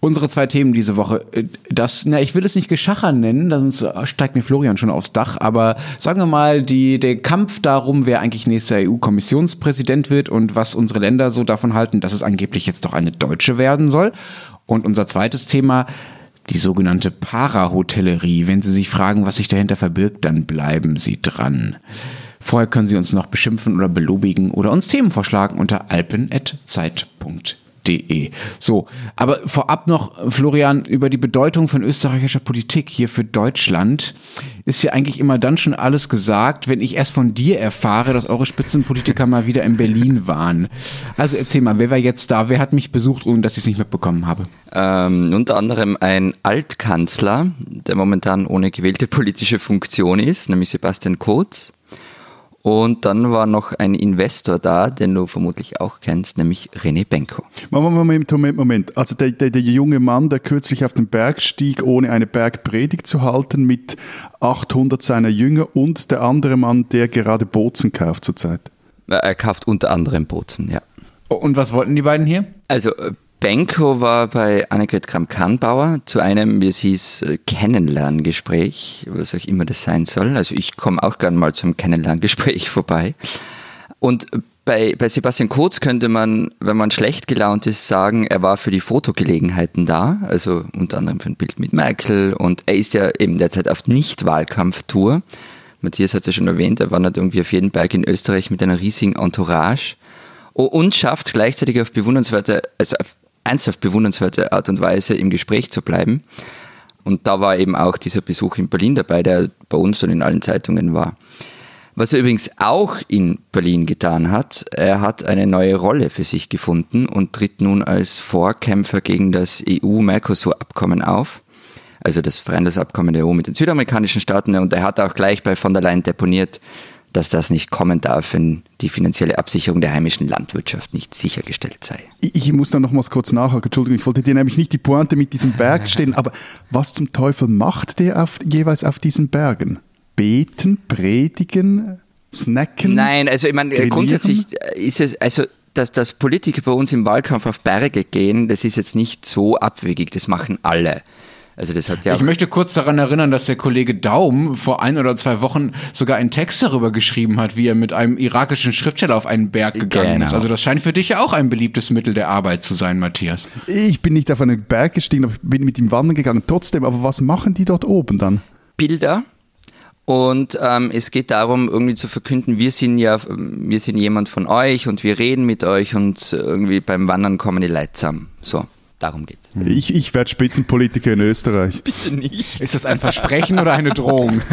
Unsere zwei Themen diese Woche, äh, das, na, ich will es nicht Geschacher nennen, sonst steigt mir Florian schon aufs Dach, aber sagen wir mal, die, der Kampf darum, wer eigentlich nächster EU-Kommissionspräsident wird und was unsere Länder so davon halten, dass es angeblich jetzt doch eine Deutsche werden soll. Und unser zweites Thema, die sogenannte Parahotellerie. Wenn Sie sich fragen, was sich dahinter verbirgt, dann bleiben Sie dran. Vorher können Sie uns noch beschimpfen oder belobigen oder uns Themen vorschlagen unter alpen.zeit.de www.ftf.de. So, aber vorab noch, Florian, über die Bedeutung von österreichischer Politik hier für Deutschland ist ja eigentlich immer dann schon alles gesagt, wenn ich erst von dir erfahre, dass eure Spitzenpolitiker mal wieder in Berlin waren. Also erzähl mal, wer war jetzt da? Wer hat mich besucht, ohne dass ich es nicht mitbekommen habe? Ähm, unter anderem ein Altkanzler, der momentan ohne gewählte politische Funktion ist, nämlich Sebastian Kurz. Und dann war noch ein Investor da, den du vermutlich auch kennst, nämlich René Benko. Moment, Moment, Moment. Also der, der, der junge Mann, der kürzlich auf den Berg stieg, ohne eine Bergpredigt zu halten, mit 800 seiner Jünger und der andere Mann, der gerade Bozen kauft zurzeit. Er kauft unter anderem Bozen, ja. Und was wollten die beiden hier? Also äh, Benko war bei Annegret Kramp-Karrenbauer zu einem, wie es hieß, äh, Kennenlerngespräch, was auch immer das sein soll. Also ich komme auch gerne mal zum Kennenlerngespräch vorbei. Und bei, bei Sebastian Kurz könnte man, wenn man schlecht gelaunt ist, sagen, er war für die Fotogelegenheiten da, also unter anderem für ein Bild mit Merkel und er ist ja eben derzeit auf Nicht-Wahlkampftour. Matthias hat es ja schon erwähnt, er wandert irgendwie auf jeden Berg in Österreich mit einer riesigen Entourage und schafft gleichzeitig auf bewundernswerte, also auf ernsthaft bewundernswerte Art und Weise im Gespräch zu bleiben. Und da war eben auch dieser Besuch in Berlin dabei, der bei uns und in allen Zeitungen war. Was er übrigens auch in Berlin getan hat, er hat eine neue Rolle für sich gefunden und tritt nun als Vorkämpfer gegen das EU-Mercosur-Abkommen auf. Also das Freihandelsabkommen der EU mit den südamerikanischen Staaten. Und er hat auch gleich bei von der Leyen deponiert, dass das nicht kommen darf, wenn die finanzielle Absicherung der heimischen Landwirtschaft nicht sichergestellt sei. Ich muss da noch mal kurz nachhaken. Entschuldigung, ich wollte dir nämlich nicht die Pointe mit diesem Berg stellen, aber was zum Teufel macht der auf, jeweils auf diesen Bergen? Beten, predigen, snacken? Nein, also ich meine, grillieren? grundsätzlich ist es, also dass, dass Politiker bei uns im Wahlkampf auf Berge gehen, das ist jetzt nicht so abwegig, das machen alle. Also das hat ja ich möchte kurz daran erinnern, dass der Kollege Daum vor ein oder zwei Wochen sogar einen Text darüber geschrieben hat, wie er mit einem irakischen Schriftsteller auf einen Berg gegangen genau. ist. Also das scheint für dich ja auch ein beliebtes Mittel der Arbeit zu sein, Matthias. Ich bin nicht auf einen Berg gestiegen, aber bin mit ihm wandern gegangen. Trotzdem, aber was machen die dort oben dann? Bilder. Und ähm, es geht darum, irgendwie zu verkünden, wir sind ja, wir sind jemand von euch und wir reden mit euch und irgendwie beim Wandern kommen die Leute zusammen. So. Darum geht's. Ich, ich werde Spitzenpolitiker in Österreich. Bitte nicht. Ist das ein Versprechen oder eine Drohung?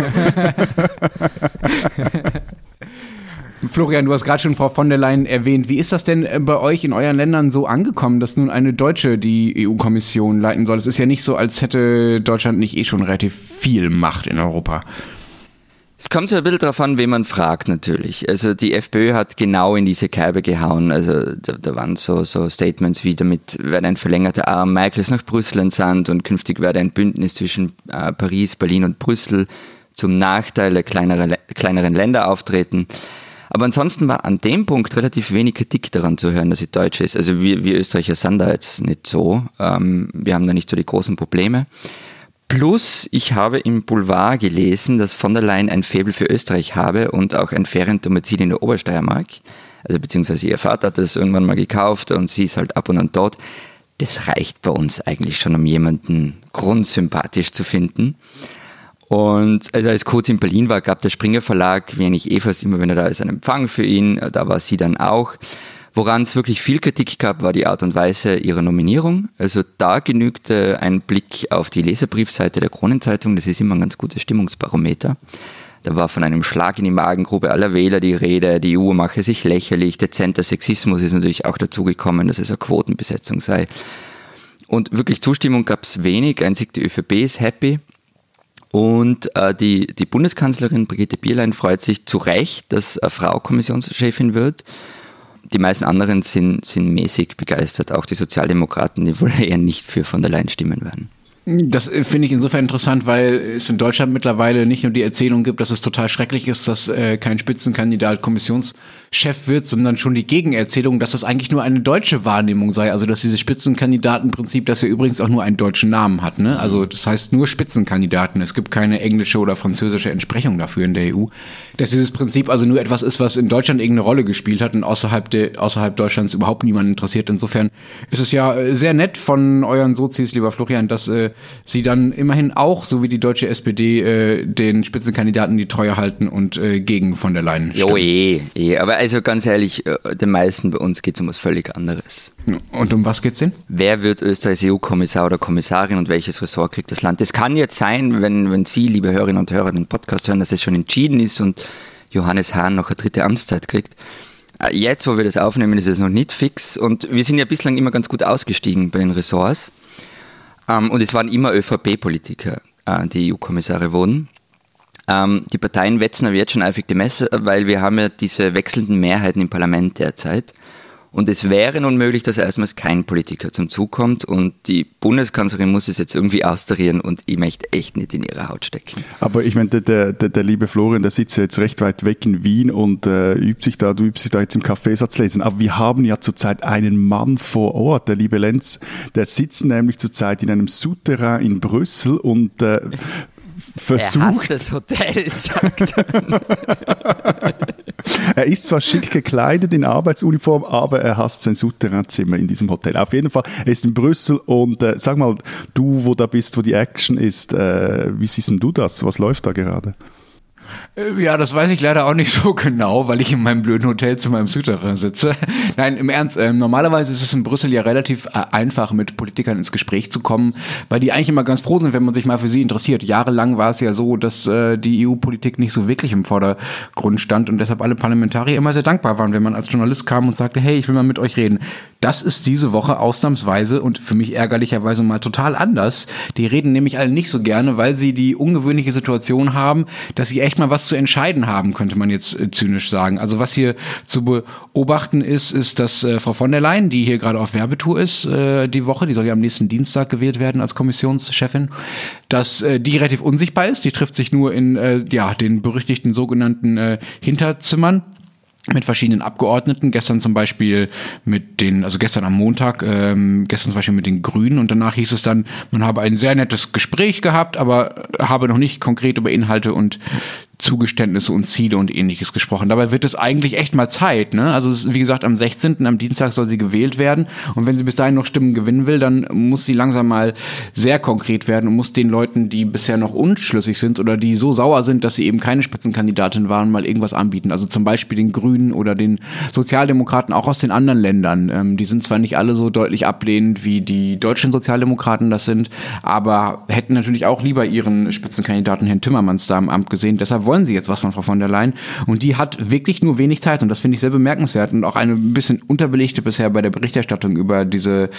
Florian, du hast gerade schon Frau von der Leyen erwähnt. Wie ist das denn äh, bei euch in euren Ländern so angekommen, dass nun eine Deutsche die EU-Kommission leiten soll? Es ist ja nicht so, als hätte Deutschland nicht eh schon relativ viel Macht in Europa. Es kommt so ein bisschen darauf an, wen man fragt natürlich. Also die FPÖ hat genau in diese Kerbe gehauen. Also da, da waren so, so Statements wie damit werde ein verlängerter Arm Merkels nach Brüssel entsandt und künftig werde ein Bündnis zwischen äh, Paris, Berlin und Brüssel zum Nachteil der kleinere, kleineren Länder auftreten. Aber ansonsten war an dem Punkt relativ wenig Kritik daran zu hören, dass sie deutsch ist. Also wir, wir Österreicher sind da jetzt nicht so. Ähm, wir haben da nicht so die großen Probleme. Plus, ich habe im Boulevard gelesen, dass von der Leyen ein Faible für Österreich habe und auch ein Feriendomizil in der Obersteiermark. Also beziehungsweise ihr Vater hat das irgendwann mal gekauft und sie ist halt ab und an dort. Das reicht bei uns eigentlich schon, um jemanden grundsympathisch zu finden. Und also als Kurz in Berlin war, gab der Springer Verlag, wie eigentlich eh fast immer, wenn er da ist, einen Empfang für ihn. Da war sie dann auch. Woran es wirklich viel Kritik gab, war die Art und Weise ihrer Nominierung. Also da genügte ein Blick auf die Leserbriefseite der Kronenzeitung, das ist immer ein ganz gutes Stimmungsbarometer. Da war von einem Schlag in die Magengrube aller Wähler die Rede, die EU mache sich lächerlich, dezenter Sexismus ist natürlich auch dazugekommen, dass es eine Quotenbesetzung sei. Und wirklich Zustimmung gab es wenig, einzig die ÖVP ist happy. Und äh, die, die Bundeskanzlerin Brigitte Bierlein freut sich zu Recht, dass eine Frau Kommissionschefin wird die meisten anderen sind, sind mäßig begeistert, auch die Sozialdemokraten, die wohl eher nicht für von der Leyen stimmen werden. Das äh, finde ich insofern interessant, weil es in Deutschland mittlerweile nicht nur die Erzählung gibt, dass es total schrecklich ist, dass äh, kein Spitzenkandidat Kommissionschef wird, sondern schon die Gegenerzählung, dass das eigentlich nur eine deutsche Wahrnehmung sei. Also dass dieses Spitzenkandidatenprinzip, das ja übrigens auch nur einen deutschen Namen hat. Ne? Also das heißt nur Spitzenkandidaten. Es gibt keine englische oder französische Entsprechung dafür in der EU. Dass dieses Prinzip also nur etwas ist, was in Deutschland irgendeine Rolle gespielt hat und außerhalb, de, außerhalb Deutschlands überhaupt niemand interessiert. Insofern ist es ja äh, sehr nett von euren Sozis, lieber Florian, dass äh, sie dann immerhin auch, so wie die deutsche SPD, äh, den Spitzenkandidaten die Treue halten und äh, gegen von der Leyen stimmen. Jo, eh, eh. Aber also ganz ehrlich, äh, den meisten bei uns geht es um was völlig anderes. Und um was geht's denn? Wer wird Österreichs EU-Kommissar oder Kommissarin und welches Ressort kriegt das Land? Das kann jetzt sein, wenn, wenn Sie, liebe Hörerinnen und Hörer, den Podcast hören, dass es schon entschieden ist und Johannes Hahn noch eine dritte Amtszeit kriegt. Äh, jetzt, wo wir das aufnehmen, ist es noch nicht fix und wir sind ja bislang immer ganz gut ausgestiegen bei den Ressorts. Ähm, und es waren immer ÖVP-Politiker, äh, die EU-Kommissare wurden. Ähm, die Parteien wetzen aber jetzt schon eifrig die Messe, weil wir haben ja diese wechselnden Mehrheiten im Parlament derzeit. Und es wäre nun möglich, dass erstmals kein Politiker zum Zug kommt und die Bundeskanzlerin muss es jetzt irgendwie austarieren und ich möchte echt nicht in ihre Haut stecken. Aber ich meine, der, der, der liebe Florian, der sitzt jetzt recht weit weg in Wien und äh, übt sich da, du übst dich da jetzt im Kaffeesatz lesen. Aber wir haben ja zurzeit einen Mann vor Ort, der liebe Lenz, der sitzt nämlich zurzeit in einem Souterrain in Brüssel und äh, versucht. Er hasst das Hotel, sagt er. ist zwar schick gekleidet in Arbeitsuniform, aber er hasst sein Souterrainzimmer in diesem Hotel. Auf jeden Fall, er ist in Brüssel und äh, sag mal, du, wo da bist, wo die Action ist, äh, wie siehst denn du das? Was läuft da gerade? Äh, ja, das weiß ich leider auch nicht so genau, weil ich in meinem blöden Hotel zu meinem Souterrain sitze. Nein, im Ernst, äh, normalerweise ist es in Brüssel ja relativ äh, einfach, mit Politikern ins Gespräch zu kommen, weil die eigentlich immer ganz froh sind, wenn man sich mal für sie interessiert. Jahrelang war es ja so, dass äh, die EU-Politik nicht so wirklich im Vordergrund stand und deshalb alle Parlamentarier immer sehr dankbar waren, wenn man als Journalist kam und sagte, hey, ich will mal mit euch reden. Das ist diese Woche ausnahmsweise und für mich ärgerlicherweise mal total anders. Die reden nämlich alle nicht so gerne, weil sie die ungewöhnliche Situation haben, dass sie echt mal was zu entscheiden haben, könnte man jetzt äh, zynisch sagen. Also was hier zu beobachten ist, ist, dass äh, Frau von der Leyen, die hier gerade auf Werbetour ist, äh, die Woche, die soll ja am nächsten Dienstag gewählt werden als Kommissionschefin, dass äh, die relativ unsichtbar ist. Die trifft sich nur in äh, ja, den berüchtigten sogenannten äh, Hinterzimmern mit verschiedenen Abgeordneten. Gestern zum Beispiel mit den, also gestern am Montag, ähm, gestern zum Beispiel mit den Grünen und danach hieß es dann, man habe ein sehr nettes Gespräch gehabt, aber habe noch nicht konkret über Inhalte und Zugeständnisse und Ziele und ähnliches gesprochen. Dabei wird es eigentlich echt mal Zeit. Ne? Also ist, wie gesagt, am 16. am Dienstag soll sie gewählt werden. Und wenn sie bis dahin noch Stimmen gewinnen will, dann muss sie langsam mal sehr konkret werden und muss den Leuten, die bisher noch unschlüssig sind oder die so sauer sind, dass sie eben keine Spitzenkandidatin waren, mal irgendwas anbieten. Also zum Beispiel den Grünen oder den Sozialdemokraten auch aus den anderen Ländern. Ähm, die sind zwar nicht alle so deutlich ablehnend, wie die deutschen Sozialdemokraten das sind, aber hätten natürlich auch lieber ihren Spitzenkandidaten Herrn Timmermans da im Amt gesehen. Deshalb wollen sie jetzt was von Frau von der Leyen. Und die hat wirklich nur wenig Zeit und das finde ich sehr bemerkenswert und auch eine ein bisschen unterbelegte bisher bei der Berichterstattung über diese,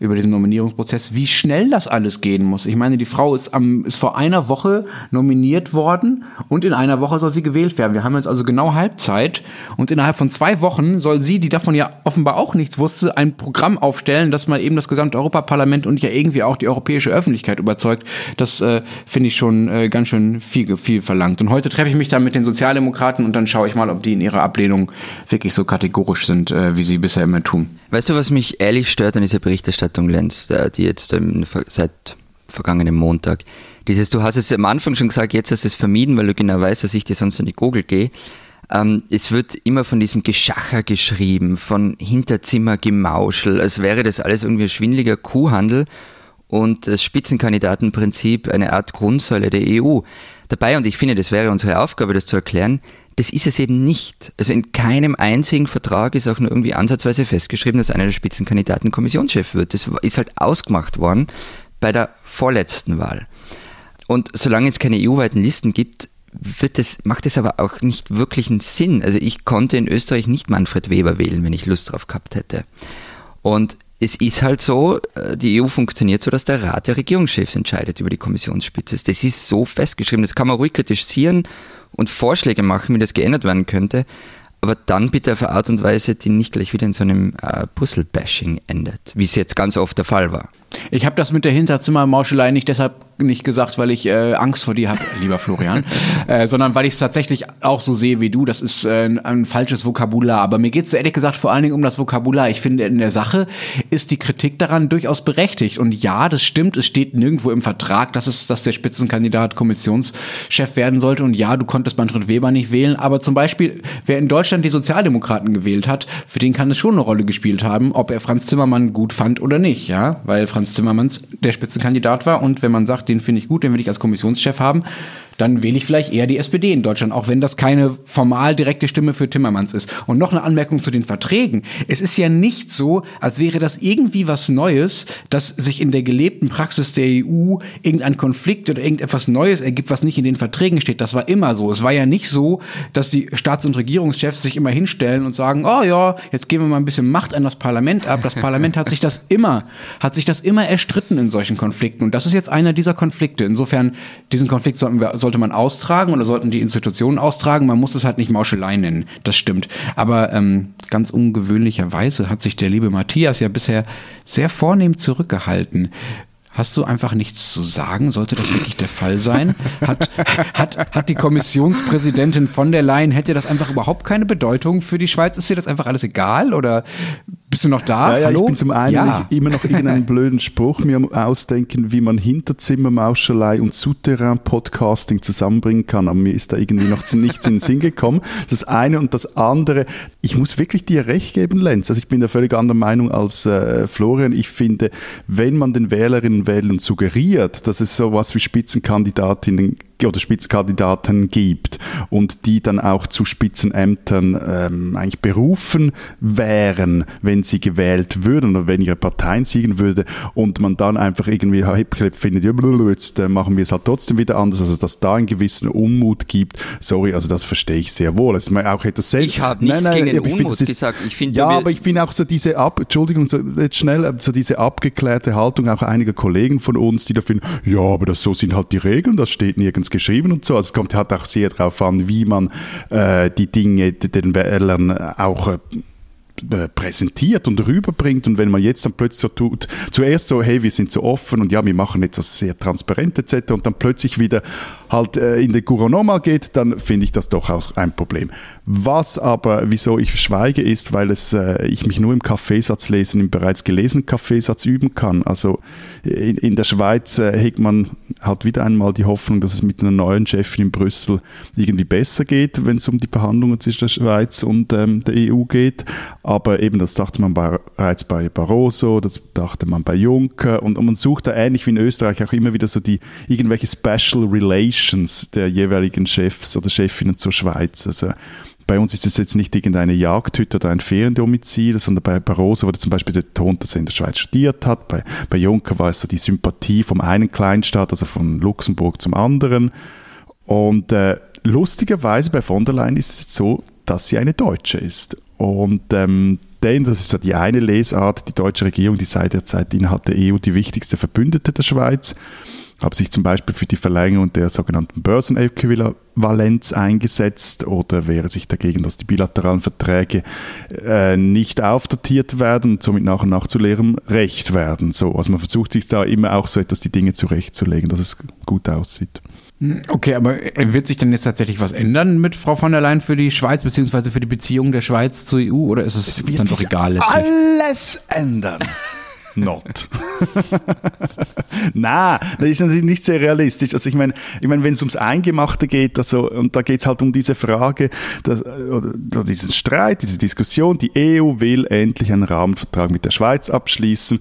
über diesen Nominierungsprozess, wie schnell das alles gehen muss. Ich meine, die Frau ist am, ist vor einer Woche nominiert worden und in einer Woche soll sie gewählt werden. Wir haben jetzt also genau Halbzeit und innerhalb von zwei Wochen soll sie, die davon ja offenbar auch nichts wusste, ein Programm aufstellen, das mal eben das gesamte Europaparlament und ja irgendwie auch die europäische Öffentlichkeit überzeugt. Das äh, finde ich schon äh, ganz schön viel, viel verlangt. Und heute treffe ich mich dann mit den Sozialdemokraten und dann schaue ich mal, ob die in ihrer Ablehnung wirklich so kategorisch sind, äh, wie sie bisher immer tun. Weißt du, was mich ehrlich stört an dieser Berichterstattung, Lenz, äh, die jetzt ähm, seit vergangenen Montag, dieses, du hast es am Anfang schon gesagt, jetzt hast du es vermieden, weil du genau weißt, dass ich dir sonst in die Google gehe. Ähm, es wird immer von diesem Geschacher geschrieben, von Hinterzimmergemauschel, als wäre das alles irgendwie ein schwindliger Kuhhandel und das Spitzenkandidatenprinzip eine Art Grundsäule der EU dabei. Und ich finde, das wäre unsere Aufgabe, das zu erklären. Das ist es eben nicht. Also in keinem einzigen Vertrag ist auch nur irgendwie ansatzweise festgeschrieben, dass einer der Spitzenkandidaten Kommissionschef wird. Das ist halt ausgemacht worden bei der vorletzten Wahl. Und solange es keine EU-weiten Listen gibt, wird das, macht es aber auch nicht wirklich einen Sinn. Also ich konnte in Österreich nicht Manfred Weber wählen, wenn ich Lust drauf gehabt hätte. Und es ist halt so, äh, die EU funktioniert so, dass der Rat der Regierungschefs entscheidet über die Kommissionsspitze. Das ist so festgeschrieben, das kann man ruhig kritisieren und Vorschläge machen, wie das geändert werden könnte. aber dann bitte auf eine Art und Weise, die nicht gleich wieder in so einem äh, Puzzle-Bashing endet, wie es jetzt ganz oft der Fall war. Ich habe das mit der Hinterzimmermauschelei nicht deshalb nicht gesagt, weil ich äh, Angst vor dir habe, lieber Florian, äh, sondern weil ich es tatsächlich auch so sehe wie du. Das ist äh, ein, falsches Vokabular. Aber mir geht es ehrlich gesagt vor allen Dingen um das Vokabular. Ich finde, in der Sache ist die Kritik daran durchaus berechtigt. Und ja, das stimmt, es steht nirgendwo im Vertrag, dass, es, dass der Spitzenkandidat Kommissionschef werden sollte. Und ja, du konntest Manfred Weber nicht wählen. Aber zum Beispiel, wer in Deutschland die Sozialdemokraten gewählt hat, für den kann es schon eine Rolle gespielt haben, ob er Franz Zimmermann gut fand oder nicht. Ja, weil Franz Zimmermanns der Spitzenkandidat war. Und wenn man sagt, den finde ich gut, den will ich als Kommissionschef haben, dann wähle ich vielleicht eher die SPD in Deutschland, auch wenn das keine formal direkte Stimme für Timmermans ist. Und noch eine Anmerkung zu den Verträgen. Es ist ja nicht so, als wäre das irgendwie was Neues, dass sich in der gelebten Praxis der EU irgendein Konflikt oder irgendetwas Neues ergibt, was nicht in den Verträgen steht. Das war immer so. Es war ja nicht so, dass die Staats- und Regierungschefs sich immer hinstellen und sagen, oh ja, jetzt geben wir mal ein bisschen Macht an das Parlament ab. Das Parlament hat sich das immer, hat sich das immer erstritten in solchen Konflikten. Und das ist jetzt einer dieser Konflikte. Insofern, diesen Konflikt sollten wir, sollte man austragen oder sollten die Institutionen austragen. Man muss es halt nicht Mauschelei nennen. Das stimmt. Aber ähm, ganz ungewöhnlicherweise hat sich der liebe Matthias ja bisher sehr vornehm zurückgehalten. Hast du einfach nichts zu sagen? Sollte das wirklich der Fall sein? Hat, hat, hat die Kommissionspräsidentin von der Leyen, hätte das einfach überhaupt keine Bedeutung für die Schweiz? Ist dir das einfach alles egal? Oder bist du noch da? Ja, ja, Hallo? ich bin zum einen Ja. immer noch irgendeinen blöden Spruch mir ausdenken, wie man Hinterzimmermauschelei und Souterrain-Podcasting zusammenbringen kann. Aber mir ist da irgendwie noch nichts in den Sinn gekommen. Das eine und das andere. Ich muss wirklich dir recht geben, Lenz. Also ich bin da völlig anderer Meinung als äh, Florian. Ich finde, wenn man den Wählerinnen und Wählern suggeriert, dass es sowas wie Spitzenkandidatinnen oder Spitzenkandidaten gibt und die dann auch zu Spitzenämtern ähm, eigentlich berufen wären, wenn sie gewählt würden oder wenn ihre Parteien siegen würde und man dann einfach irgendwie hip findet, ja, jetzt äh, machen wir es halt trotzdem wieder anders, also dass da einen gewissen Unmut gibt, sorry, also das verstehe ich sehr wohl. Also, auch etwas selbst, Ich habe nichts gegen den aber ich finde, Unmut ist- gesagt. Ich finde, ja, aber ich finde auch so diese Ab, Entschuldigung, so, jetzt schnell, äh, so diese abgeklärte Haltung auch einiger Kollegen von uns, die da finden, ja, aber das so sind halt die Regeln, das steht nirgends geschrieben und so. Also es kommt halt auch sehr darauf an, wie man äh, die Dinge den Wählern auch äh, präsentiert und rüberbringt und wenn man jetzt dann plötzlich so tut, zuerst so, hey, wir sind so offen und ja, wir machen jetzt das sehr transparent etc. und dann plötzlich wieder halt äh, in den Gouvernement geht, dann finde ich das durchaus ein Problem. Was aber, wieso ich schweige, ist, weil es, äh, ich mich nur im Kaffeesatz lesen, im bereits gelesenen Kaffeesatz üben kann. Also in, in der Schweiz äh, hegt man halt wieder einmal die Hoffnung, dass es mit einer neuen Chefin in Brüssel irgendwie besser geht, wenn es um die Verhandlungen zwischen der Schweiz und ähm, der EU geht. Aber eben, das dachte man bereits bei Barroso, das dachte man bei Juncker und, und man sucht da ähnlich wie in Österreich auch immer wieder so die irgendwelche Special Relations der jeweiligen Chefs oder Chefinnen zur Schweiz. Also bei uns ist es jetzt nicht irgendeine Jagdhütte oder ein Feriendomizil, sondern bei Barroso wurde zum Beispiel betont, dass er in der Schweiz studiert hat. Bei, bei Juncker war es so die Sympathie vom einen Kleinstaat, also von Luxemburg zum anderen. Und äh, lustigerweise bei von der Leyen ist es so, dass sie eine Deutsche ist. Und ähm, denn, das ist so die eine Lesart, die deutsche Regierung, die sei derzeit innerhalb der EU die wichtigste Verbündete der Schweiz, habe sich zum Beispiel für die Verlängerung der sogenannten Börsenäquivalenz eingesetzt oder wäre sich dagegen, dass die bilateralen Verträge äh, nicht aufdatiert werden und somit nach und nach zu leerem Recht werden. So, also man versucht sich da immer auch so etwas die Dinge zurechtzulegen, dass es gut aussieht. Okay, aber wird sich denn jetzt tatsächlich was ändern mit Frau von der Leyen für die Schweiz, beziehungsweise für die Beziehung der Schweiz zur EU, oder ist es, Es wird dann doch egal letztlich? alles ändern. Not. Nein, das ist natürlich nicht sehr realistisch. Also ich meine, ich meine wenn es ums Eingemachte geht, also, und da geht es halt um diese Frage, dass, oder, oder diesen Streit, diese Diskussion, die EU will endlich einen Rahmenvertrag mit der Schweiz abschließen.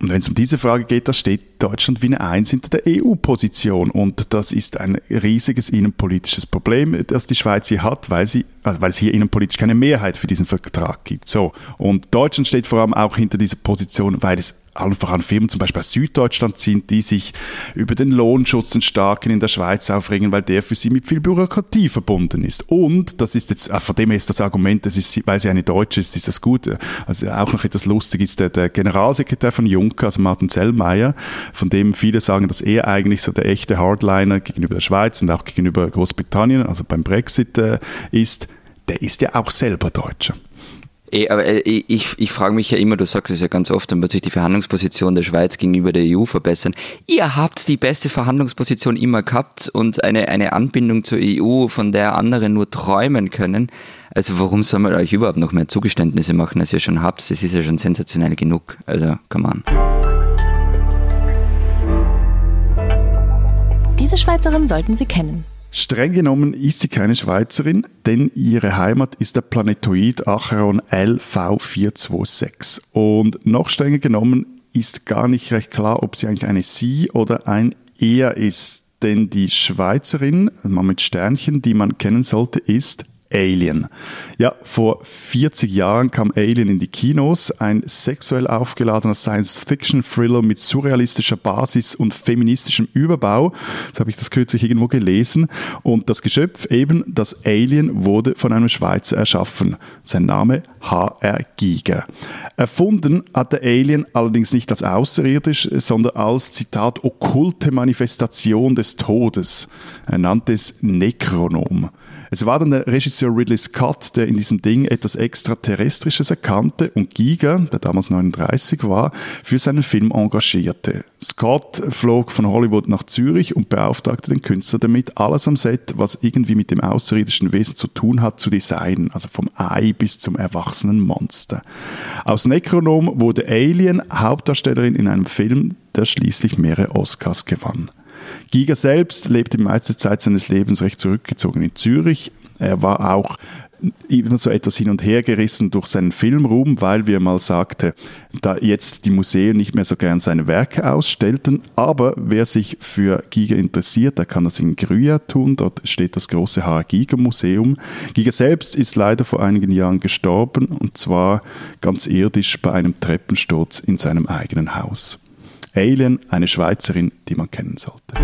Und wenn es um diese Frage geht, da steht Deutschland wie eine Eins hinter der EU-Position. Und das ist ein riesiges innenpolitisches Problem, das die Schweiz hier hat, weil, sie, also weil es hier innenpolitisch keine Mehrheit für diesen Vertrag gibt. So. Und Deutschland steht vor allem auch hinter dieser Position, weil es allen voran Firmen zum Beispiel aus Süddeutschland sind, die sich über den Lohnschutz den Starken in der Schweiz aufregen, weil der für sie mit viel Bürokratie verbunden ist. Und, das ist jetzt, äh, von dem her ist das Argument, das ist, weil sie eine Deutsche ist, ist das gut. Also auch noch etwas lustig ist der, der Generalsekretär von Juncker, also Martin Zellmeier, von dem viele sagen, dass er eigentlich so der echte Hardliner gegenüber der Schweiz und auch gegenüber Großbritannien, also beim Brexit äh, ist der ist ja auch selber Deutscher. Eh, aber äh, ich, ich frage mich ja immer, du sagst es ja ganz oft, dann wird sich die Verhandlungsposition der Schweiz gegenüber der EU verbessern. Ihr habt die beste Verhandlungsposition immer gehabt und eine, eine Anbindung zur EU, von der andere nur träumen können. Also warum soll man euch überhaupt noch mehr Zugeständnisse machen, als ihr schon habt? Das ist ja schon sensationell genug. Also, come on. Diese Schweizerin sollten Sie kennen. Streng genommen ist sie keine Schweizerin, denn ihre Heimat ist der Planetoid Acheron LV426. Und noch strenger genommen ist gar nicht recht klar, ob sie eigentlich eine Sie oder ein Er ist. Denn die Schweizerin, mal mit Sternchen, die man kennen sollte, ist Alien. Ja, vor 40 Jahren kam Alien in die Kinos, ein sexuell aufgeladener Science-Fiction-Thriller mit surrealistischer Basis und feministischem Überbau. So habe ich das kürzlich irgendwo gelesen. Und das Geschöpf eben, das Alien, wurde von einem Schweizer erschaffen. Sein Name H.R. Giger. Erfunden hat der Alien allerdings nicht als außerirdisch, sondern als, Zitat, okkulte Manifestation des Todes. Er nannte es Necronom. Es war dann der Regisseur Ridley Scott, der in diesem Ding etwas Extraterrestrisches erkannte und Giga, der damals 39 war, für seinen Film engagierte. Scott flog von Hollywood nach Zürich und beauftragte den Künstler damit, alles am Set, was irgendwie mit dem außerirdischen Wesen zu tun hat, zu designen, also vom Ei bis zum erwachsenen Monster. Aus Necronom wurde Alien Hauptdarstellerin in einem Film, der schließlich mehrere Oscars gewann. Giga selbst lebte die meiste Zeit seines Lebens recht zurückgezogen in Zürich. Er war auch immer so etwas hin und her gerissen durch seinen Filmruhm, weil, wie er mal sagte, da jetzt die Museen nicht mehr so gern seine Werke ausstellten. Aber wer sich für Giga interessiert, der kann das in Grüya tun. Dort steht das große H. Giga Museum. Giga selbst ist leider vor einigen Jahren gestorben und zwar ganz irdisch bei einem Treppensturz in seinem eigenen Haus. Alien, eine Schweizerin, die man kennen sollte.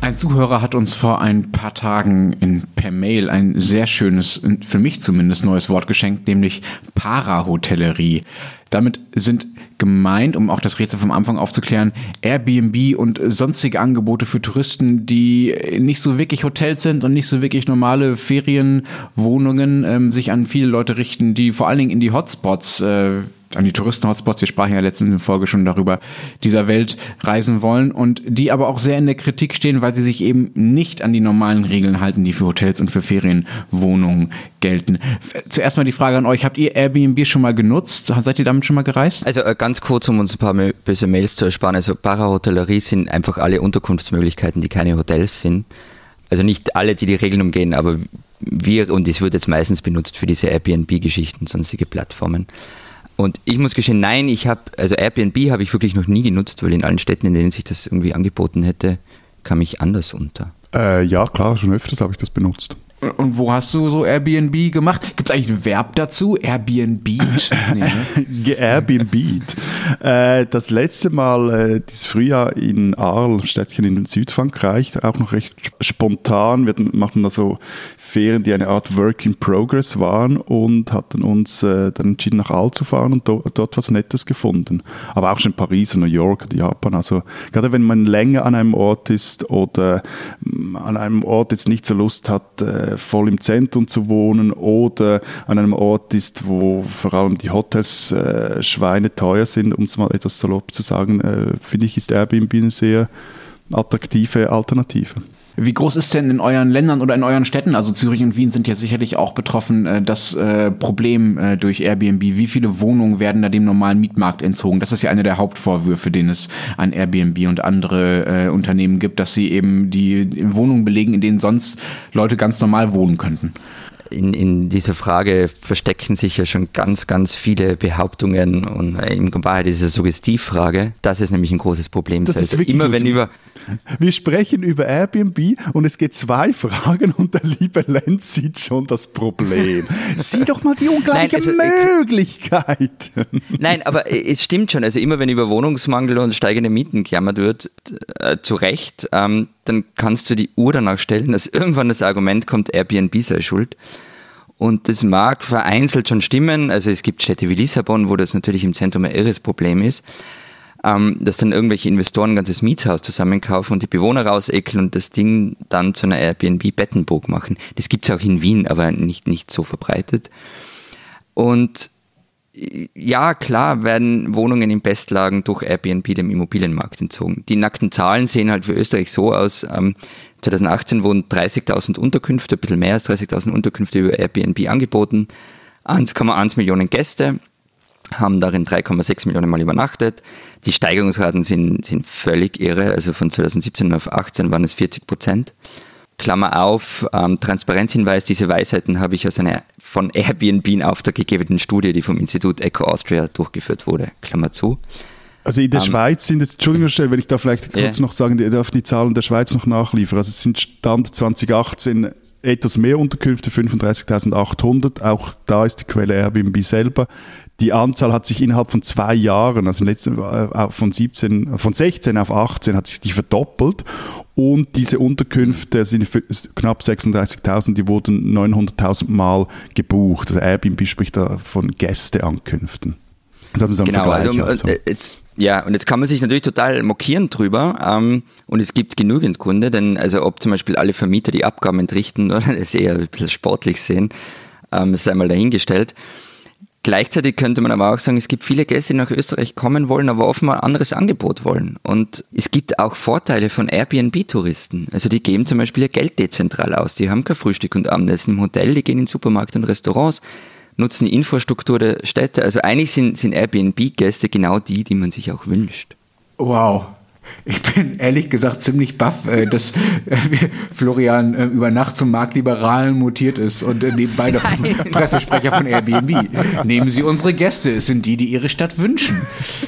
Ein Zuhörer hat uns vor ein paar Tagen in, per Mail ein sehr schönes, für mich zumindest neues Wort geschenkt, nämlich Parahotellerie. Damit sind gemeint, um auch das Rätsel vom Anfang aufzuklären, Airbnb und sonstige Angebote für Touristen, die nicht so wirklich Hotels sind und nicht so wirklich normale Ferienwohnungen, ähm, sich an viele Leute richten, die vor allen Dingen in die Hotspots äh, an die Touristen-Hotspots, wir sprachen ja letztens in der Folge schon darüber, dieser Welt reisen wollen und die aber auch sehr in der Kritik stehen, weil sie sich eben nicht an die normalen Regeln halten, die für Hotels und für Ferienwohnungen gelten. Zuerst mal die Frage an euch, habt ihr Airbnb schon mal genutzt? Seid ihr damit schon mal gereist? Also äh, ganz kurz, um uns ein paar böse Mails zu ersparen, also Parahotellerie sind einfach alle Unterkunftsmöglichkeiten, die keine Hotels sind. Also nicht alle, die die Regeln umgehen, aber wir, und es wird jetzt meistens benutzt für diese Airbnb-Geschichten, sonstige Plattformen. Und ich muss gestehen, nein, ich habe, also Airbnb habe ich wirklich noch nie genutzt, weil in allen Städten, in denen sich das irgendwie angeboten hätte, kam ich anders unter. Äh, ja, klar, schon öfters habe ich das benutzt. Und wo hast du so Airbnb gemacht? Gibt es eigentlich ein Verb dazu? Airbnb? Nee, ne? Airbnb. Äh, das letzte Mal, äh, dieses Frühjahr in Arles, Städtchen in Südfrankreich, auch noch recht spontan. Wir machten da so Ferien, die eine Art Work in Progress waren und hatten uns äh, dann entschieden, nach Aal zu fahren und do, dort was Nettes gefunden. Aber auch schon Paris und New York und Japan. Also gerade wenn man länger an einem Ort ist oder mm, an einem Ort jetzt nicht so Lust hat, äh, voll im Zentrum zu wohnen oder an einem Ort ist, wo vor allem die Hotels äh, schweineteuer sind, um es mal etwas salopp zu sagen, äh, finde ich, ist Airbnb eine sehr attraktive Alternative. Wie groß ist denn in euren Ländern oder in euren Städten, also Zürich und Wien sind ja sicherlich auch betroffen, äh, das äh, Problem äh, durch Airbnb? Wie viele Wohnungen werden da dem normalen Mietmarkt entzogen? Das ist ja einer der Hauptvorwürfe, den es an Airbnb und andere Unternehmen gibt, dass sie eben die Wohnungen belegen, in denen sonst Leute ganz normal wohnen könnten in, in dieser Frage verstecken sich ja schon ganz, ganz viele Behauptungen und in Wahrheit ist es eine Suggestivfrage. Das ist nämlich ein großes Problem. Das ist immer wenn über wir sprechen über Airbnb und es geht zwei Fragen und der liebe Lenz sieht schon das Problem. Sieh doch mal die unglaubliche Nein, also, Möglichkeit. Nein, aber es stimmt schon. Also immer wenn über Wohnungsmangel und steigende Mieten gejammert wird, äh, zu Recht, ähm, dann kannst du die Uhr danach stellen, dass irgendwann das Argument kommt, Airbnb sei schuld. Und das mag vereinzelt schon stimmen. Also es gibt Städte wie Lissabon, wo das natürlich im Zentrum ein irres Problem ist. Ähm, dass dann irgendwelche Investoren ein ganzes Mietshaus zusammenkaufen und die Bewohner rausekeln und das Ding dann zu einer Airbnb-Bettenburg machen. Das gibt es auch in Wien, aber nicht, nicht so verbreitet. Und ja, klar werden Wohnungen in Bestlagen durch Airbnb dem Immobilienmarkt entzogen. Die nackten Zahlen sehen halt für Österreich so aus. Ähm, 2018 wurden 30.000 Unterkünfte, ein bisschen mehr als 30.000 Unterkünfte über Airbnb angeboten. 1,1 Millionen Gäste haben darin 3,6 Millionen Mal übernachtet. Die Steigerungsraten sind, sind völlig irre. Also von 2017 auf 18 waren es 40 Prozent. Klammer auf, ähm, Transparenzhinweis, diese Weisheiten habe ich aus einer von Airbnb in Auftrag gegebenen Studie, die vom Institut Eco Austria durchgeführt wurde. Klammer zu. Also in der um, ähm, Schweiz sind es, Entschuldigung, wenn ich da vielleicht kurz yeah. noch sagen, darf die Zahlen der Schweiz noch nachliefern. Also es sind Stand 2018 etwas mehr Unterkünfte, 35.800. Auch da ist die Quelle Airbnb selber. Die Anzahl hat sich innerhalb von zwei Jahren, also im letzten, äh, von, 17, von 16 auf 18, hat sich die verdoppelt. Und diese Unterkünfte sind knapp 36.000, die wurden 900.000 Mal gebucht. Also Airbnb spricht da von Gästeankünften. Das hat man genau, also, also. Jetzt, ja, und jetzt kann man sich natürlich total mokieren drüber. Ähm, und es gibt genügend Gründe, denn also ob zum Beispiel alle Vermieter die Abgaben entrichten oder das eher ein bisschen sportlich sehen, ähm, ist einmal dahingestellt. Gleichzeitig könnte man aber auch sagen, es gibt viele Gäste, die nach Österreich kommen wollen, aber offenbar ein anderes Angebot wollen. Und es gibt auch Vorteile von Airbnb-Touristen. Also die geben zum Beispiel ihr Geld dezentral aus. Die haben kein Frühstück und Abendessen im Hotel, die gehen in Supermärkte und Restaurants, nutzen die Infrastruktur der Städte. Also eigentlich sind, sind Airbnb-Gäste genau die, die man sich auch wünscht. Wow, ich bin ehrlich gesagt ziemlich baff, äh, dass äh, Florian äh, über Nacht zum Marktliberalen mutiert ist und nebenbei noch zum Pressesprecher von Airbnb. Nehmen Sie unsere Gäste, es sind die, die Ihre Stadt wünschen.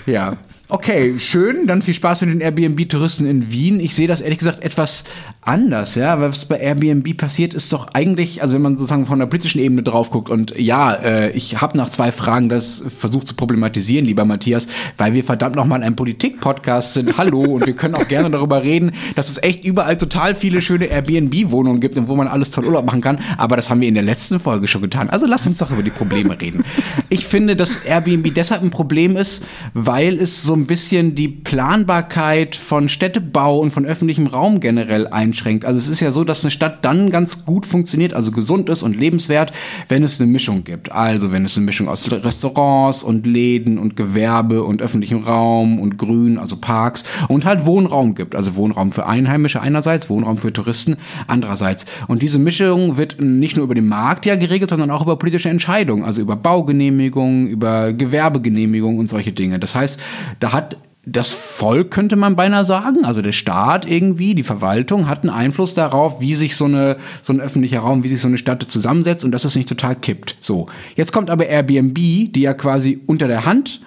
Ja. Okay, schön. Dann viel Spaß mit den Airbnb-Touristen in Wien. Ich sehe das ehrlich gesagt etwas anders, ja. Was bei Airbnb passiert, ist doch eigentlich, also wenn man sozusagen von der politischen Ebene drauf guckt und ja, äh, ich habe nach zwei Fragen das versucht zu problematisieren, lieber Matthias, weil wir verdammt nochmal ein Politik-Podcast sind. Hallo und wir können auch gerne darüber reden, dass es echt überall total viele schöne Airbnb-Wohnungen gibt und wo man alles toll Urlaub machen kann. Aber das haben wir in der letzten Folge schon getan. Also lass uns doch über die Probleme reden. Ich finde, dass Airbnb deshalb ein Problem ist, weil es so ein bisschen die Planbarkeit von Städtebau und von öffentlichem Raum generell einschränkt. Also es ist ja so, dass eine Stadt dann ganz gut funktioniert, also gesund ist und lebenswert, wenn es eine Mischung gibt. Also wenn es eine Mischung aus Restaurants und Läden und Gewerbe und öffentlichem Raum und Grün, also Parks und halt Wohnraum gibt. Also Wohnraum für Einheimische einerseits, Wohnraum für Touristen andererseits. Und diese Mischung wird nicht nur über den Markt ja geregelt, sondern auch über politische Entscheidungen, also über Baugenehmigungen, über Gewerbegenehmigungen und solche Dinge. Das heißt, da hat das Volk, könnte man beinahe sagen, also der Staat irgendwie, die Verwaltung, hat einen Einfluss darauf, wie sich so, eine, so ein öffentlicher Raum, wie sich so eine Stadt zusammensetzt und dass es nicht total kippt. So. Jetzt kommt aber Airbnb, die ja quasi unter der Hand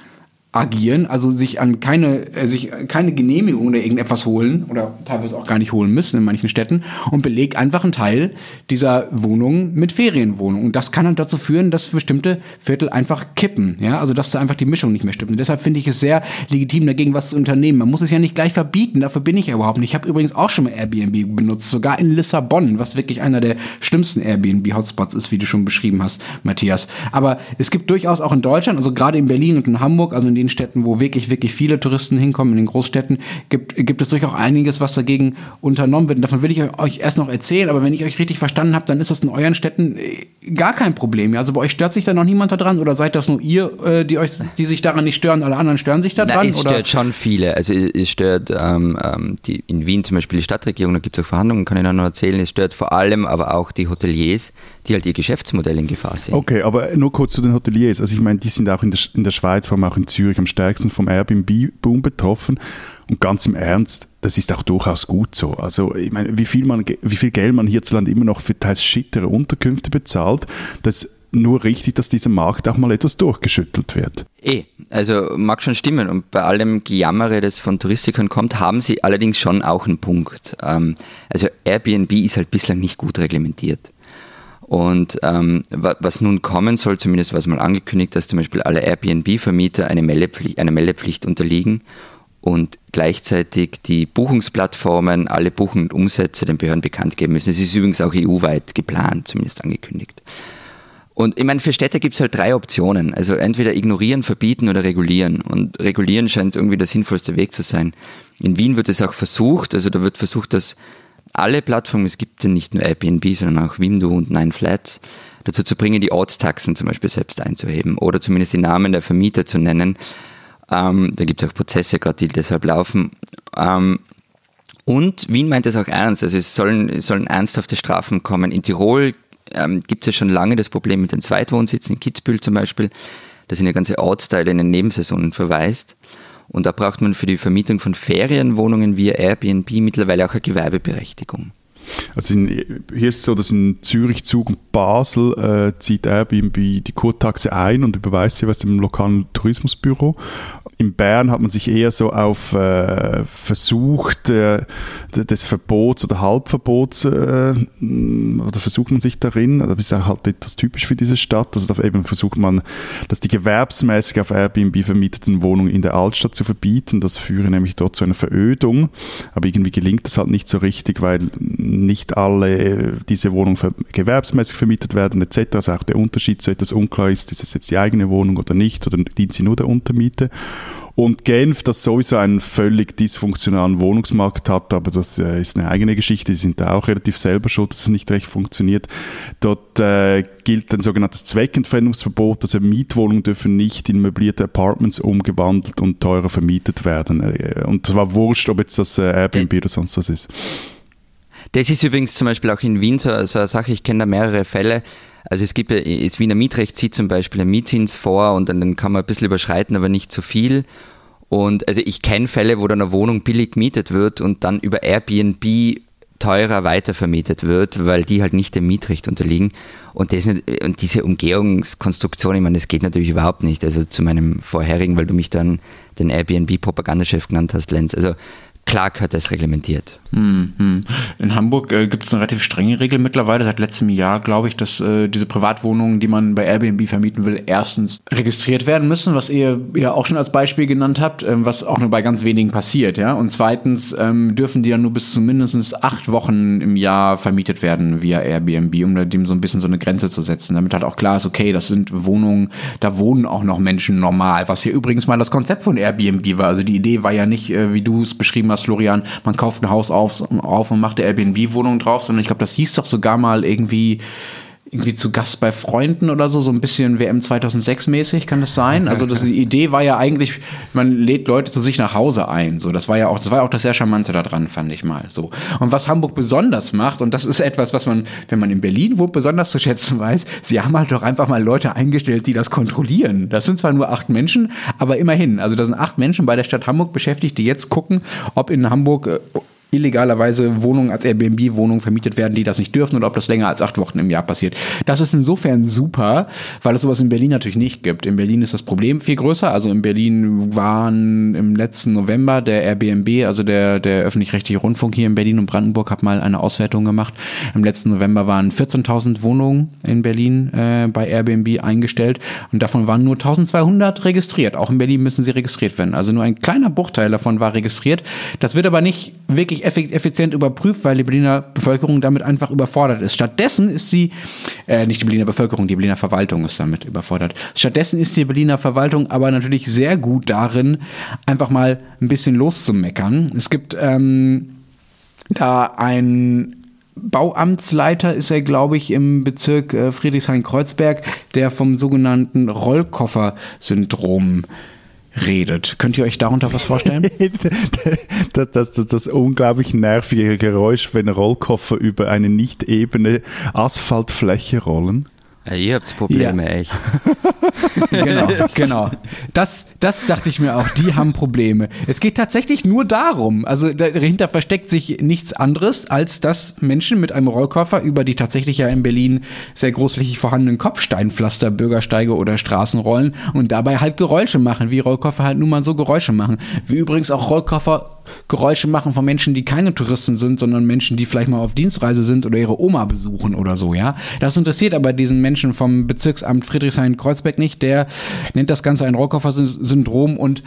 agieren, also sich an keine, äh, sich keine Genehmigung oder irgendetwas holen oder teilweise auch gar nicht holen müssen in manchen Städten und belegt einfach einen Teil dieser Wohnungen mit Ferienwohnungen. Und das kann dann dazu führen, dass bestimmte Viertel einfach kippen, ja, also dass da einfach die Mischung nicht mehr stimmt. Und deshalb finde ich es sehr legitim, dagegen was zu unternehmen. Man muss es ja nicht gleich verbieten, dafür bin ich ja überhaupt nicht. Ich habe übrigens auch schon mal Airbnb benutzt, sogar in Lissabon, was wirklich einer der schlimmsten Airbnb-Hotspots ist, wie du schon beschrieben hast, Matthias. Aber es gibt durchaus auch in Deutschland, also gerade in Berlin und in Hamburg, also in den den Städten, wo wirklich, wirklich viele Touristen hinkommen, in den Großstädten, gibt, gibt es durchaus einiges, was dagegen unternommen wird. Und davon will ich euch erst noch erzählen, aber wenn ich euch richtig verstanden habe, dann ist das in euren Städten äh, gar kein Problem. Also bei euch stört sich da noch niemand daran oder seid das nur ihr, äh, die euch, die sich daran nicht stören, alle anderen stören sich daran? Na, es oder? stört schon viele. Also es stört ähm, ähm, die, in Wien zum Beispiel die Stadtregierung, da gibt es auch Verhandlungen, kann ich noch erzählen. Es stört vor allem aber auch die Hoteliers, die halt ihr Geschäftsmodell in Gefahr sehen. Okay, aber nur kurz zu den Hoteliers. Also ich meine, die sind auch in der, in der Schweiz, vor allem auch in Zürich, am stärksten vom Airbnb-Boom betroffen. Und ganz im Ernst, das ist auch durchaus gut so. Also ich meine, wie viel, man, wie viel Geld man hierzulande immer noch für teils schittere Unterkünfte bezahlt, das nur richtig, dass dieser Markt auch mal etwas durchgeschüttelt wird. Eh, also mag schon stimmen. Und bei allem Gejammere, das von Touristikern kommt, haben sie allerdings schon auch einen Punkt. Ähm, also Airbnb ist halt bislang nicht gut reglementiert. Und ähm, was nun kommen soll, zumindest war es mal angekündigt, dass zum Beispiel alle Airbnb-Vermieter eine Meldepflicht, einer Meldepflicht unterliegen und gleichzeitig die Buchungsplattformen alle Buchungen und Umsätze den Behörden bekannt geben müssen. Es ist übrigens auch EU-weit geplant, zumindest angekündigt. Und ich meine, für Städte gibt es halt drei Optionen. Also entweder ignorieren, verbieten oder regulieren. Und regulieren scheint irgendwie der sinnvollste Weg zu sein. In Wien wird es auch versucht, also da wird versucht, dass alle Plattformen, es gibt ja nicht nur Airbnb, sondern auch Window und Nine Flats, dazu zu bringen, die Ortstaxen zum Beispiel selbst einzuheben oder zumindest die Namen der Vermieter zu nennen. Ähm, da gibt es auch Prozesse gerade, die deshalb laufen. Ähm, und Wien meint es auch ernst, also es sollen, es sollen ernsthafte Strafen kommen. In Tirol ähm, gibt es ja schon lange das Problem mit den Zweitwohnsitzen, in Kitzbühel zum Beispiel. Da sind ja ganze Ortsteile in den Nebensaisonen verwaist. Und da braucht man für die Vermietung von Ferienwohnungen via Airbnb mittlerweile auch eine Gewerbeberechtigung. Also in, hier ist es so, dass in Zürich, Zug und Basel äh, zieht Airbnb die Kurtaxe ein und überweist sie was dem lokalen Tourismusbüro. In Bern hat man sich eher so auf äh, versucht äh, des Verbots oder Halbverbots äh, oder versucht man sich darin, das ist auch halt etwas typisch für diese Stadt, also da eben versucht man, dass die gewerbsmäßig auf Airbnb vermieteten Wohnungen in der Altstadt zu verbieten, das führe nämlich dort zu einer Verödung, aber irgendwie gelingt das halt nicht so richtig, weil nicht alle diese Wohnungen gewerbsmäßig vermietet werden etc. Also auch der Unterschied so etwas unklar ist, ist es jetzt die eigene Wohnung oder nicht oder dient sie nur der Untermiete. Und Genf, das sowieso einen völlig dysfunktionalen Wohnungsmarkt hat, aber das äh, ist eine eigene Geschichte, die sind da auch relativ selber schuld, dass es nicht recht funktioniert. Dort äh, gilt ein sogenanntes Zweckentfremdungsverbot, also Mietwohnungen dürfen nicht in möblierte Apartments umgewandelt und teurer vermietet werden. Äh, und zwar wurscht, ob jetzt das äh, Airbnb oder sonst was ist. Das ist übrigens zum Beispiel auch in Wien so, so eine Sache, ich kenne da mehrere Fälle. Also es gibt ja, das Wiener Mietrecht sieht zum Beispiel einen Mietzins vor und dann, dann kann man ein bisschen überschreiten, aber nicht zu viel. Und also ich kenne Fälle, wo dann eine Wohnung billig gemietet wird und dann über Airbnb teurer weitervermietet wird, weil die halt nicht dem Mietrecht unterliegen. Und, das, und diese Umgehungskonstruktion, ich meine, das geht natürlich überhaupt nicht. Also zu meinem vorherigen, weil du mich dann den Airbnb-Propagandachef genannt hast, Lenz. Also klar gehört das reglementiert. Mhm. In Hamburg äh, gibt es eine relativ strenge Regel mittlerweile, seit letztem Jahr, glaube ich, dass äh, diese Privatwohnungen, die man bei Airbnb vermieten will, erstens registriert werden müssen, was ihr ja auch schon als Beispiel genannt habt, äh, was auch nur bei ganz wenigen passiert, ja. Und zweitens ähm, dürfen die dann nur bis zu mindestens acht Wochen im Jahr vermietet werden via Airbnb, um dem so ein bisschen so eine Grenze zu setzen, damit halt auch klar ist, okay, das sind Wohnungen, da wohnen auch noch Menschen normal, was hier übrigens mal das Konzept von Airbnb war. Also die Idee war ja nicht, äh, wie du es beschrieben hast, Florian, man kauft ein Haus auf, auf, auf und macht eine Airbnb-Wohnung drauf, sondern ich glaube, das hieß doch sogar mal irgendwie irgendwie zu Gast bei Freunden oder so, so ein bisschen WM 2006 mäßig, kann das sein? Also das, die Idee war ja eigentlich, man lädt Leute zu sich nach Hause ein. So, das war ja auch, das war auch das sehr charmante daran, fand ich mal. So und was Hamburg besonders macht und das ist etwas, was man, wenn man in Berlin wohnt, besonders zu schätzen weiß, sie haben halt doch einfach mal Leute eingestellt, die das kontrollieren. Das sind zwar nur acht Menschen, aber immerhin. Also da sind acht Menschen bei der Stadt Hamburg beschäftigt, die jetzt gucken, ob in Hamburg äh, illegalerweise Wohnungen als Airbnb-Wohnungen vermietet werden, die das nicht dürfen oder ob das länger als acht Wochen im Jahr passiert. Das ist insofern super, weil es sowas in Berlin natürlich nicht gibt. In Berlin ist das Problem viel größer. Also in Berlin waren im letzten November der Airbnb, also der, der öffentlich-rechtliche Rundfunk hier in Berlin und Brandenburg, hat mal eine Auswertung gemacht. Im letzten November waren 14.000 Wohnungen in Berlin äh, bei Airbnb eingestellt und davon waren nur 1200 registriert. Auch in Berlin müssen sie registriert werden. Also nur ein kleiner Bruchteil davon war registriert. Das wird aber nicht wirklich effizient überprüft, weil die Berliner Bevölkerung damit einfach überfordert ist. Stattdessen ist sie, äh, nicht die Berliner Bevölkerung, die Berliner Verwaltung ist damit überfordert. Stattdessen ist die Berliner Verwaltung aber natürlich sehr gut darin, einfach mal ein bisschen loszumeckern. Es gibt ähm, da ein Bauamtsleiter ist er, glaube ich, im Bezirk äh, Friedrichshain-Kreuzberg, der vom sogenannten Rollkoffer-Syndrom redet. Könnt ihr euch darunter was vorstellen? das, das, das, das, unglaublich nervige Geräusch, wenn Rollkoffer über eine nicht ebene Asphaltfläche rollen. Ja, ihr habt Probleme, ja. echt. genau, genau. Das, das dachte ich mir auch, die haben Probleme. Es geht tatsächlich nur darum, also dahinter versteckt sich nichts anderes, als dass Menschen mit einem Rollkoffer über die tatsächlich ja in Berlin sehr großflächig vorhandenen Kopfsteinpflaster, Bürgersteige oder Straßen rollen und dabei halt Geräusche machen, wie Rollkoffer halt nun mal so Geräusche machen. Wie übrigens auch Rollkoffer Geräusche machen von Menschen, die keine Touristen sind, sondern Menschen, die vielleicht mal auf Dienstreise sind oder ihre Oma besuchen oder so, ja. Das interessiert aber diesen Menschen vom Bezirksamt Friedrichshain-Kreuzberg nicht. Der nennt das Ganze ein Rohrkoffer-Syndrom und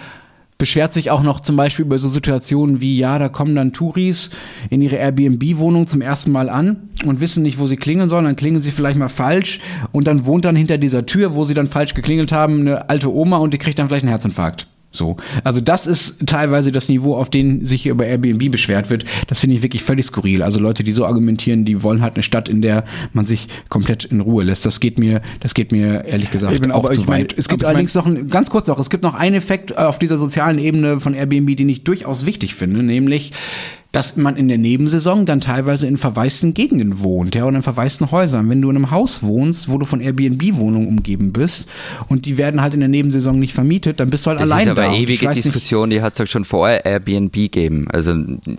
beschwert sich auch noch zum Beispiel über so Situationen wie, ja, da kommen dann Touris in ihre Airbnb-Wohnung zum ersten Mal an und wissen nicht, wo sie klingeln sollen, dann klingeln sie vielleicht mal falsch und dann wohnt dann hinter dieser Tür, wo sie dann falsch geklingelt haben, eine alte Oma und die kriegt dann vielleicht einen Herzinfarkt. So. Also das ist teilweise das Niveau, auf dem sich hier über Airbnb beschwert wird. Das finde ich wirklich völlig skurril. Also Leute, die so argumentieren, die wollen halt eine Stadt, in der man sich komplett in Ruhe lässt. Das geht mir, das geht mir ehrlich gesagt Eben, auch zu ich mein- weit. Es gibt allerdings noch ein, ganz kurz noch, es gibt noch einen Effekt auf dieser sozialen Ebene von Airbnb, den ich durchaus wichtig finde, nämlich dass man in der Nebensaison dann teilweise in verwaisten Gegenden wohnt, ja, oder in verwaisten Häusern. Wenn du in einem Haus wohnst, wo du von Airbnb-Wohnungen umgeben bist und die werden halt in der Nebensaison nicht vermietet, dann bist du halt Das allein ist aber da. eine Und ich ewige weiß nicht- Diskussion, die hat es auch schon vorher Airbnb gegeben. Also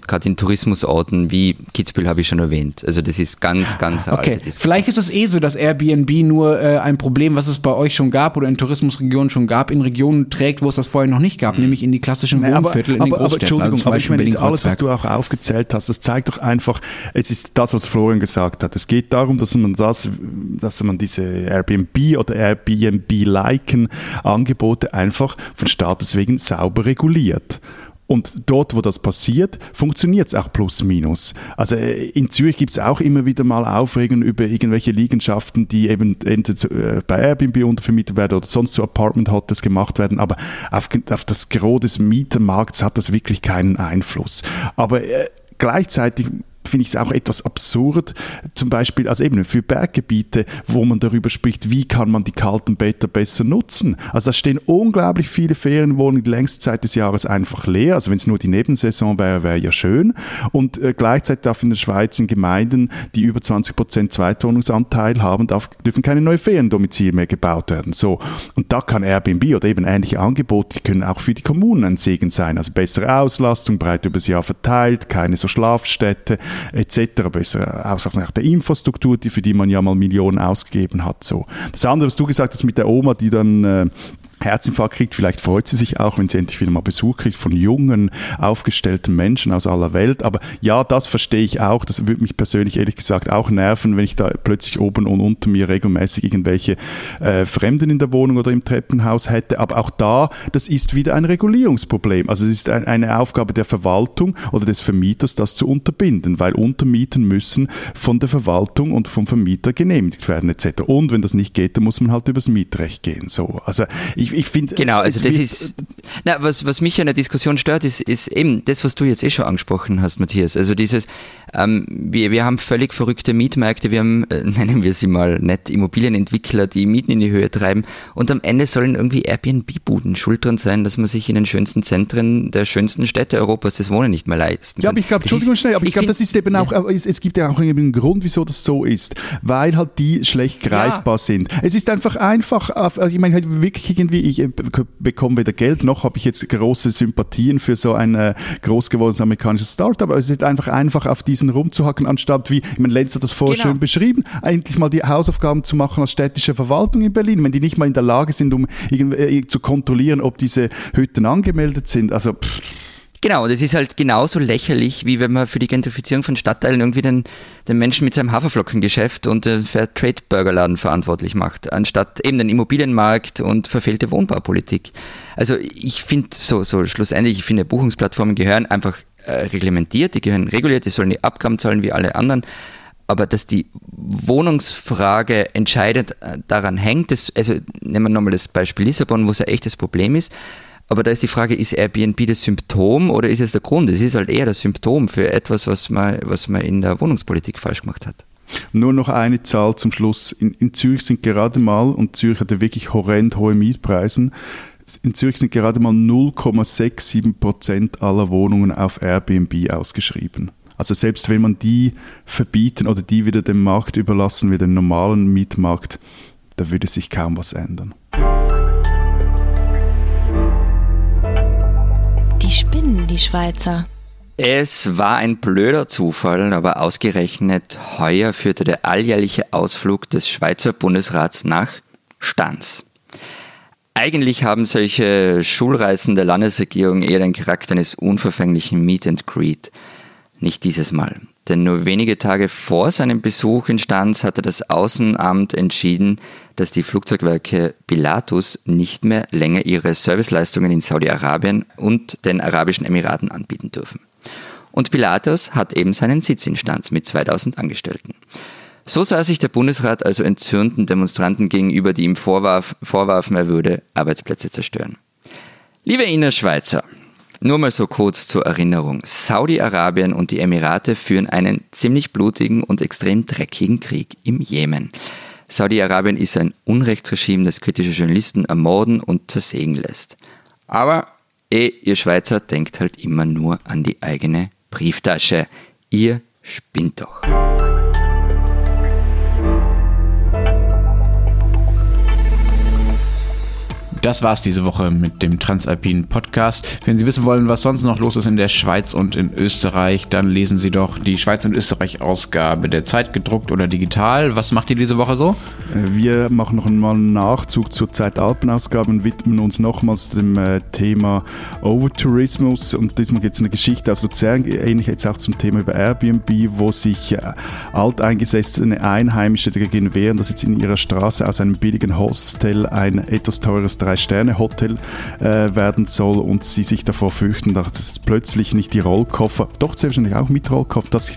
gerade in Tourismusorten wie Kitzbühel habe ich schon erwähnt. Also das ist ganz, ganz eine Okay, alte Diskussion. vielleicht ist es eh so, dass Airbnb nur äh, ein Problem, was es bei euch schon gab oder in Tourismusregionen schon gab, in Regionen trägt, wo es das vorher noch nicht gab, nämlich in die klassischen Nee, aber, Wohnviertel in den aber, aber Großstädten. Entschuldigung, also zum aber ich meine, jetzt alles, was du auch aufgezählt hast, das zeigt doch einfach, es ist das, was Florian gesagt hat. Es geht darum, dass man das, dass man diese Airbnb oder Airbnb-liken Angebote einfach von Staates wegen sauber reguliert. Und dort, wo das passiert, funktioniert es auch plus minus. Also äh, in Zürich gibt es auch immer wieder mal Aufregung über irgendwelche Liegenschaften, die eben entweder äh, bei Airbnb untervermietet werden oder sonst zu Apartment Hotels gemacht werden. Aber auf, auf das Gros des Mietermarkts hat das wirklich keinen Einfluss. Aber äh, gleichzeitig finde ich es auch etwas absurd, zum Beispiel also eben für Berggebiete, wo man darüber spricht, wie kann man die kalten Bäder besser nutzen. Also da stehen unglaublich viele Ferienwohnungen die längste Zeit des Jahres einfach leer. Also wenn es nur die Nebensaison wäre, wäre ja schön. Und äh, gleichzeitig darf in der Schweiz in Gemeinden, die über 20 Prozent Zweitwohnungsanteil haben, darf, dürfen keine neuen Feriendomizile mehr gebaut werden. So. Und da kann Airbnb oder eben ähnliche Angebote, die können auch für die Kommunen ein Segen sein. Also bessere Auslastung, breit übers Jahr verteilt, keine so Schlafstätte etc. Bessere Auslastung nach der Infrastruktur, die, für die man ja mal Millionen ausgegeben hat. So. Das andere, was du gesagt hast mit der Oma, die dann äh, Herzinfarkt kriegt, vielleicht freut sie sich auch, wenn sie endlich wieder mal Besuch kriegt von jungen, aufgestellten Menschen aus aller Welt. Aber ja, das verstehe ich auch. Das würde mich persönlich ehrlich gesagt auch nerven, wenn ich da plötzlich oben und unter mir regelmäßig irgendwelche äh, Fremden in der Wohnung oder im Treppenhaus hätte. Aber auch da, das ist wieder ein Regulierungsproblem. Also es ist ein, eine Aufgabe der Verwaltung oder des Vermieters, das zu unterbinden, weil Untermieten müssen von der Verwaltung und vom Vermieter genehmigt werden etc. Und wenn das nicht geht, dann muss man halt übers Mietrecht gehen. So, also ich, ich finde Genau, also das ist, na, was, was mich an der Diskussion stört, ist, ist eben das, was du jetzt eh schon angesprochen hast, Matthias. Also dieses, ähm, wir, wir haben völlig verrückte Mietmärkte, wir haben, äh, nennen wir sie mal nett, Immobilienentwickler, die Mieten in die Höhe treiben und am Ende sollen irgendwie Airbnb-Buden schuld dran sein, dass man sich in den schönsten Zentren der schönsten Städte Europas das Wohnen nicht mehr leisten Ja, kann. aber ich glaube, Entschuldigung ist- schnell, aber ich, glaube, find- das ist eben auch, aber es, es gibt ja auch einen Grund, wieso das so ist, weil halt die schlecht greifbar sind. Es ist einfach einfach, also ich meine, halt wirklich irgendwie, ich äh, bek- bekomme weder Geld, noch habe ich jetzt große Sympathien für so ein äh, groß gewordenes amerikanisches Startup, aber es ist einfach einfach auf diesen rumzuhacken, anstatt wie, ich meine, Lenz hat das vorher Genau. schön beschrieben, eigentlich mal die Hausaufgaben zu machen als städtische Verwaltung in Berlin, wenn die nicht mal in der Lage sind, um äh, zu kontrollieren, ob diese Hütten angemeldet sind. Also, pff, Genau, das ist halt genauso lächerlich, wie wenn man für die Gentrifizierung von Stadtteilen irgendwie den, den Menschen mit seinem Haferflockengeschäft und den Fairtrade-Burgerladen verantwortlich macht, anstatt eben den Immobilienmarkt und verfehlte Wohnbaupolitik. Also ich finde so, so schlussendlich, ich finde Buchungsplattformen gehören einfach äh, reglementiert, die gehören reguliert, die sollen die Abgaben zahlen wie alle anderen. Aber dass die Wohnungsfrage entscheidend äh, daran hängt, das, also nehmen wir nochmal das Beispiel Lissabon, wo es ein echtes Problem ist, aber da ist die Frage, ist Airbnb das Symptom oder ist es der Grund? Es ist halt eher das Symptom für etwas, was man, was man in der Wohnungspolitik falsch gemacht hat. Nur noch eine Zahl zum Schluss. In, in Zürich sind gerade mal, und Zürich hatte wirklich horrend hohe Mietpreise, in Zürich sind gerade mal 0,67 Prozent aller Wohnungen auf Airbnb ausgeschrieben. Also selbst wenn man die verbieten oder die wieder dem Markt überlassen, wie dem normalen Mietmarkt, da würde sich kaum was ändern. Spinnen, die Schweizer. Es war ein blöder Zufall, aber ausgerechnet heuer führte der alljährliche Ausflug des Schweizer Bundesrats nach Stanz. Eigentlich haben solche Schulreisen der Landesregierung eher den Charakter eines unverfänglichen Meet and Greet. Nicht dieses Mal. Denn nur wenige Tage vor seinem Besuch in Stanz hatte das Außenamt entschieden, dass die Flugzeugwerke Pilatus nicht mehr länger ihre Serviceleistungen in Saudi-Arabien und den Arabischen Emiraten anbieten dürfen. Und Pilatus hat eben seinen Sitz in Stanz mit 2000 Angestellten. So sah sich der Bundesrat also entzürnten Demonstranten gegenüber, die ihm vorwarf, vorwarfen, er würde Arbeitsplätze zerstören. Liebe Ina Schweizer, nur mal so kurz zur Erinnerung. Saudi-Arabien und die Emirate führen einen ziemlich blutigen und extrem dreckigen Krieg im Jemen. Saudi-Arabien ist ein Unrechtsregime, das kritische Journalisten ermorden und zersägen lässt. Aber eh, ihr Schweizer denkt halt immer nur an die eigene Brieftasche. Ihr spinnt doch. Das war's diese Woche mit dem Transalpinen Podcast. Wenn Sie wissen wollen, was sonst noch los ist in der Schweiz und in Österreich, dann lesen Sie doch die Schweiz und Österreich Ausgabe der Zeit gedruckt oder digital. Was macht ihr diese Woche so? Äh, wir machen noch einmal einen Nachzug zur Zeitalpenausgabe und widmen uns nochmals dem äh, Thema Overtourismus. Und diesmal geht es eine Geschichte aus Luzern, ähnlich jetzt auch zum Thema über Airbnb, wo sich äh, alteingesessene Einheimische dagegen wehren, dass jetzt in ihrer Straße aus einem billigen Hostel ein etwas teures Drei-Sterne-Hotel äh, werden soll und sie sich davor fürchten, dass plötzlich nicht die Rollkoffer, doch sehr wahrscheinlich auch mit Rollkoffer, dass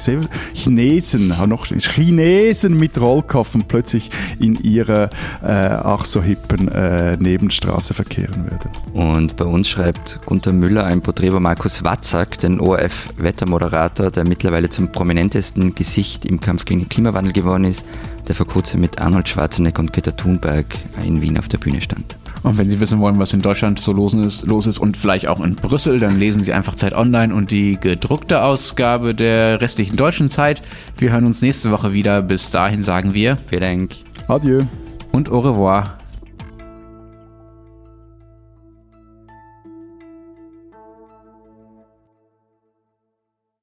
Chinesen, noch Chinesen mit Rollkoffern plötzlich in ihrer äh, ach so hippen äh, Nebenstraße verkehren werden. Und bei uns schreibt Gunther Müller ein Porträt über Markus Watzak, den ORF-Wettermoderator, der mittlerweile zum prominentesten Gesicht im Kampf gegen den Klimawandel geworden ist, der vor kurzem mit Arnold Schwarzenegger und Greta Thunberg in Wien auf der Bühne stand. Und wenn Sie wissen wollen, was in Deutschland so los ist, los ist und vielleicht auch in Brüssel, dann lesen Sie einfach Zeit Online und die gedruckte Ausgabe der restlichen deutschen Zeit. Wir hören uns nächste Woche wieder. Bis dahin sagen wir. Vielen Dank. Adieu. Und au revoir.